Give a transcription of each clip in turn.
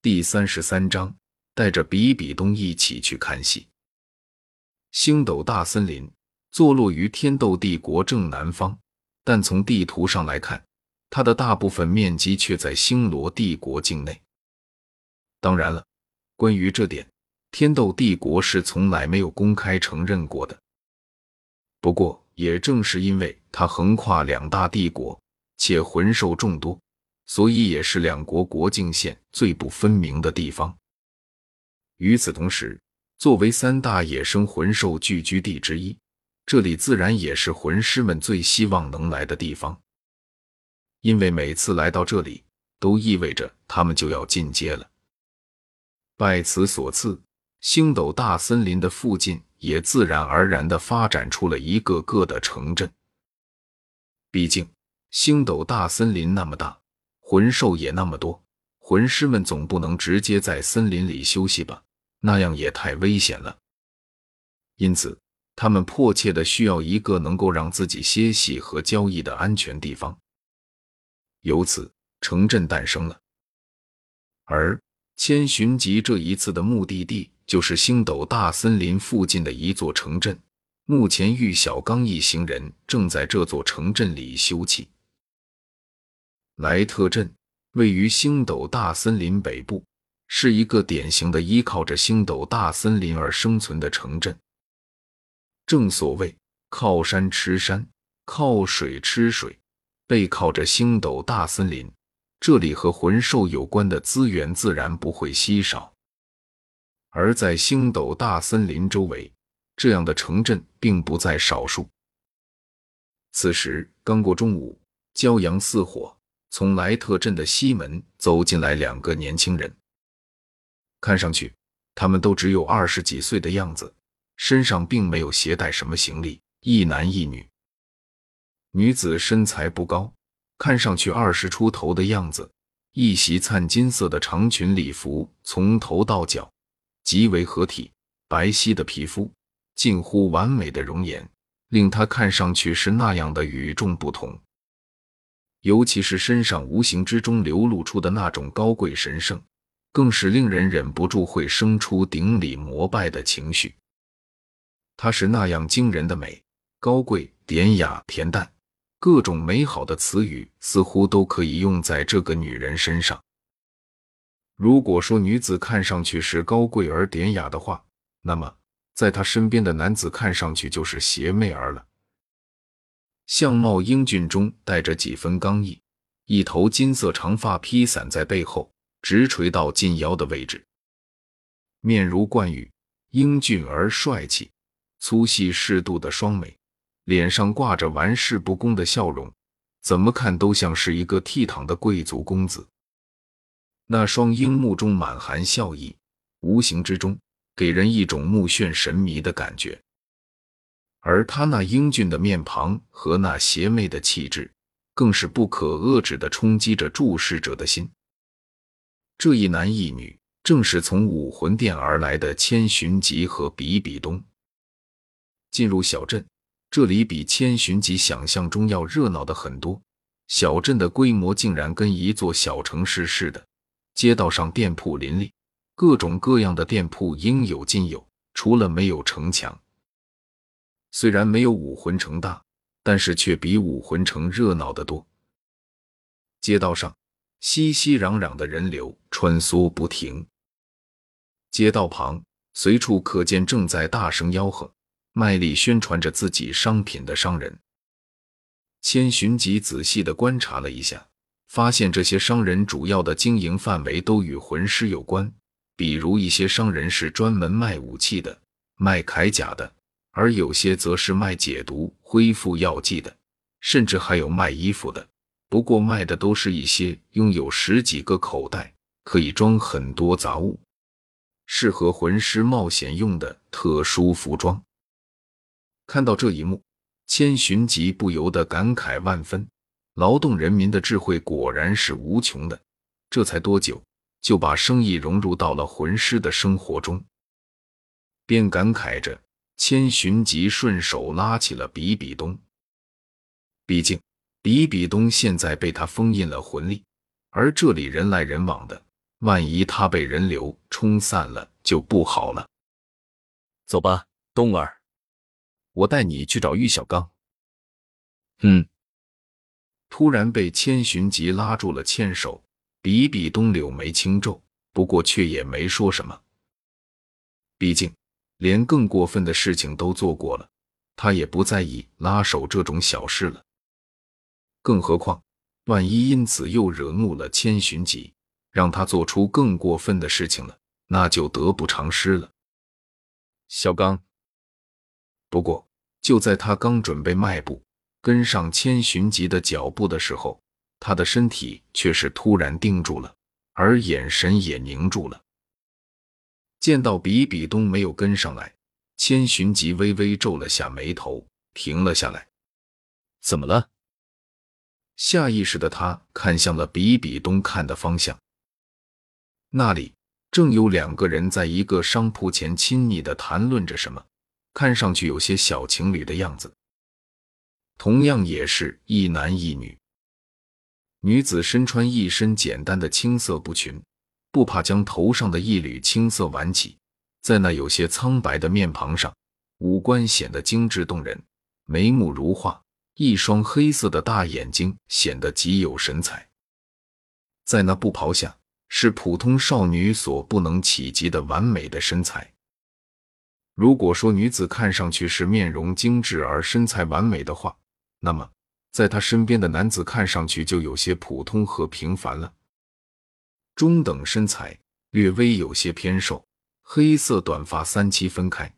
第三十三章，带着比比东一起去看戏。星斗大森林坐落于天斗帝国正南方，但从地图上来看，它的大部分面积却在星罗帝国境内。当然了，关于这点，天斗帝国是从来没有公开承认过的。不过，也正是因为它横跨两大帝国，且魂兽众多。所以也是两国国境线最不分明的地方。与此同时，作为三大野生魂兽聚居地之一，这里自然也是魂师们最希望能来的地方。因为每次来到这里，都意味着他们就要进阶了。拜此所赐，星斗大森林的附近也自然而然的发展出了一个个的城镇。毕竟，星斗大森林那么大。魂兽也那么多，魂师们总不能直接在森林里休息吧？那样也太危险了。因此，他们迫切的需要一个能够让自己歇息和交易的安全地方。由此，城镇诞生了。而千寻疾这一次的目的地就是星斗大森林附近的一座城镇。目前，玉小刚一行人正在这座城镇里休憩。莱特镇位于星斗大森林北部，是一个典型的依靠着星斗大森林而生存的城镇。正所谓靠山吃山，靠水吃水，背靠着星斗大森林，这里和魂兽有关的资源自然不会稀少。而在星斗大森林周围，这样的城镇并不在少数。此时刚过中午，骄阳似火。从莱特镇的西门走进来两个年轻人，看上去他们都只有二十几岁的样子，身上并没有携带什么行李。一男一女，女子身材不高，看上去二十出头的样子，一袭灿金色的长裙礼服，从头到脚极为合体，白皙的皮肤，近乎完美的容颜，令她看上去是那样的与众不同。尤其是身上无形之中流露出的那种高贵神圣，更是令人忍不住会生出顶礼膜拜的情绪。她是那样惊人的美、高贵、典雅、恬淡，各种美好的词语似乎都可以用在这个女人身上。如果说女子看上去是高贵而典雅的话，那么在她身边的男子看上去就是邪魅儿了。相貌英俊中带着几分刚毅，一头金色长发披散在背后，直垂到近腰的位置。面如冠玉，英俊而帅气，粗细适度的双眉，脸上挂着玩世不恭的笑容，怎么看都像是一个倜傥的贵族公子。那双樱目中满含笑意，无形之中给人一种目眩神迷的感觉。而他那英俊的面庞和那邪魅的气质，更是不可遏制的冲击着注视者的心。这一男一女，正是从武魂殿而来的千寻疾和比比东。进入小镇，这里比千寻疾想象中要热闹的很多。小镇的规模竟然跟一座小城市似的，街道上店铺林立，各种各样的店铺应有尽有，除了没有城墙。虽然没有武魂城大，但是却比武魂城热闹得多。街道上熙熙攘攘的人流穿梭不停，街道旁随处可见正在大声吆喝、卖力宣传着自己商品的商人。千寻疾仔细的观察了一下，发现这些商人主要的经营范围都与魂师有关，比如一些商人是专门卖武器的，卖铠甲的。而有些则是卖解毒、恢复药剂的，甚至还有卖衣服的。不过卖的都是一些拥有十几个口袋、可以装很多杂物、适合魂师冒险用的特殊服装。看到这一幕，千寻疾不由得感慨万分：劳动人民的智慧果然是无穷的。这才多久，就把生意融入到了魂师的生活中，便感慨着。千寻疾顺手拉起了比比东，毕竟比比东现在被他封印了魂力，而这里人来人往的，万一他被人流冲散了，就不好了。走吧，东儿，我带你去找玉小刚。嗯。突然被千寻疾拉住了牵手，比比东柳眉轻皱，不过却也没说什么。毕竟，连更过分的事情都做过了，他也不在意拉手这种小事了。更何况，万一因此又惹怒了千寻疾，让他做出更过分的事情了，那就得不偿失了。小刚，不过就在他刚准备迈步。跟上千寻疾的脚步的时候，他的身体却是突然定住了，而眼神也凝住了。见到比比东没有跟上来，千寻疾微微皱了下眉头，停了下来。怎么了？下意识的他看向了比比东看的方向，那里正有两个人在一个商铺前亲昵的谈论着什么，看上去有些小情侣的样子。同样也是一男一女，女子身穿一身简单的青色布裙，不怕将头上的一缕青色挽起，在那有些苍白的面庞上，五官显得精致动人，眉目如画，一双黑色的大眼睛显得极有神采。在那布袍下，是普通少女所不能企及的完美的身材。如果说女子看上去是面容精致而身材完美的话，那么，在她身边的男子看上去就有些普通和平凡了。中等身材，略微有些偏瘦，黑色短发三七分开，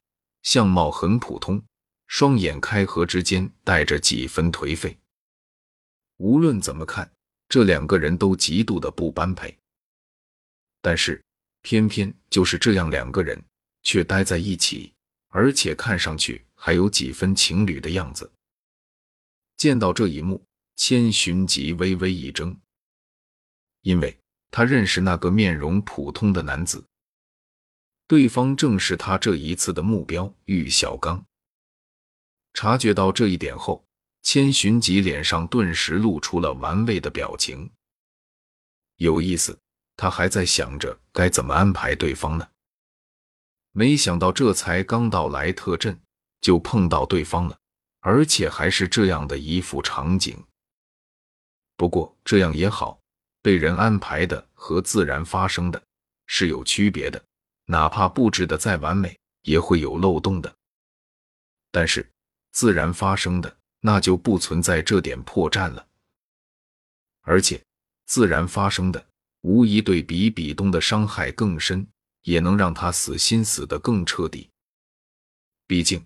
相貌很普通，双眼开合之间带着几分颓废。无论怎么看，这两个人都极度的不般配。但是，偏偏就是这样两个人却待在一起，而且看上去还有几分情侣的样子。见到这一幕，千寻疾微微一怔，因为他认识那个面容普通的男子，对方正是他这一次的目标玉小刚。察觉到这一点后，千寻疾脸上顿时露出了玩味的表情。有意思，他还在想着该怎么安排对方呢，没想到这才刚到莱特镇，就碰到对方了。而且还是这样的一副场景。不过这样也好，被人安排的和自然发生的是有区别的。哪怕布置的再完美，也会有漏洞的。但是自然发生的那就不存在这点破绽了。而且自然发生的无疑对比比东的伤害更深，也能让他死心死得更彻底。毕竟。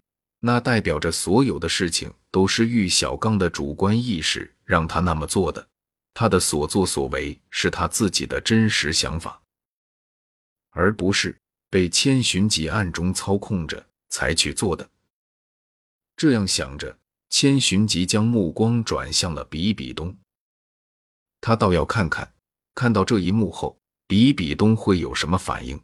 那代表着所有的事情都是玉小刚的主观意识让他那么做的，他的所作所为是他自己的真实想法，而不是被千寻疾暗中操控着才去做的。这样想着，千寻疾将目光转向了比比东，他倒要看看，看到这一幕后，比比东会有什么反应。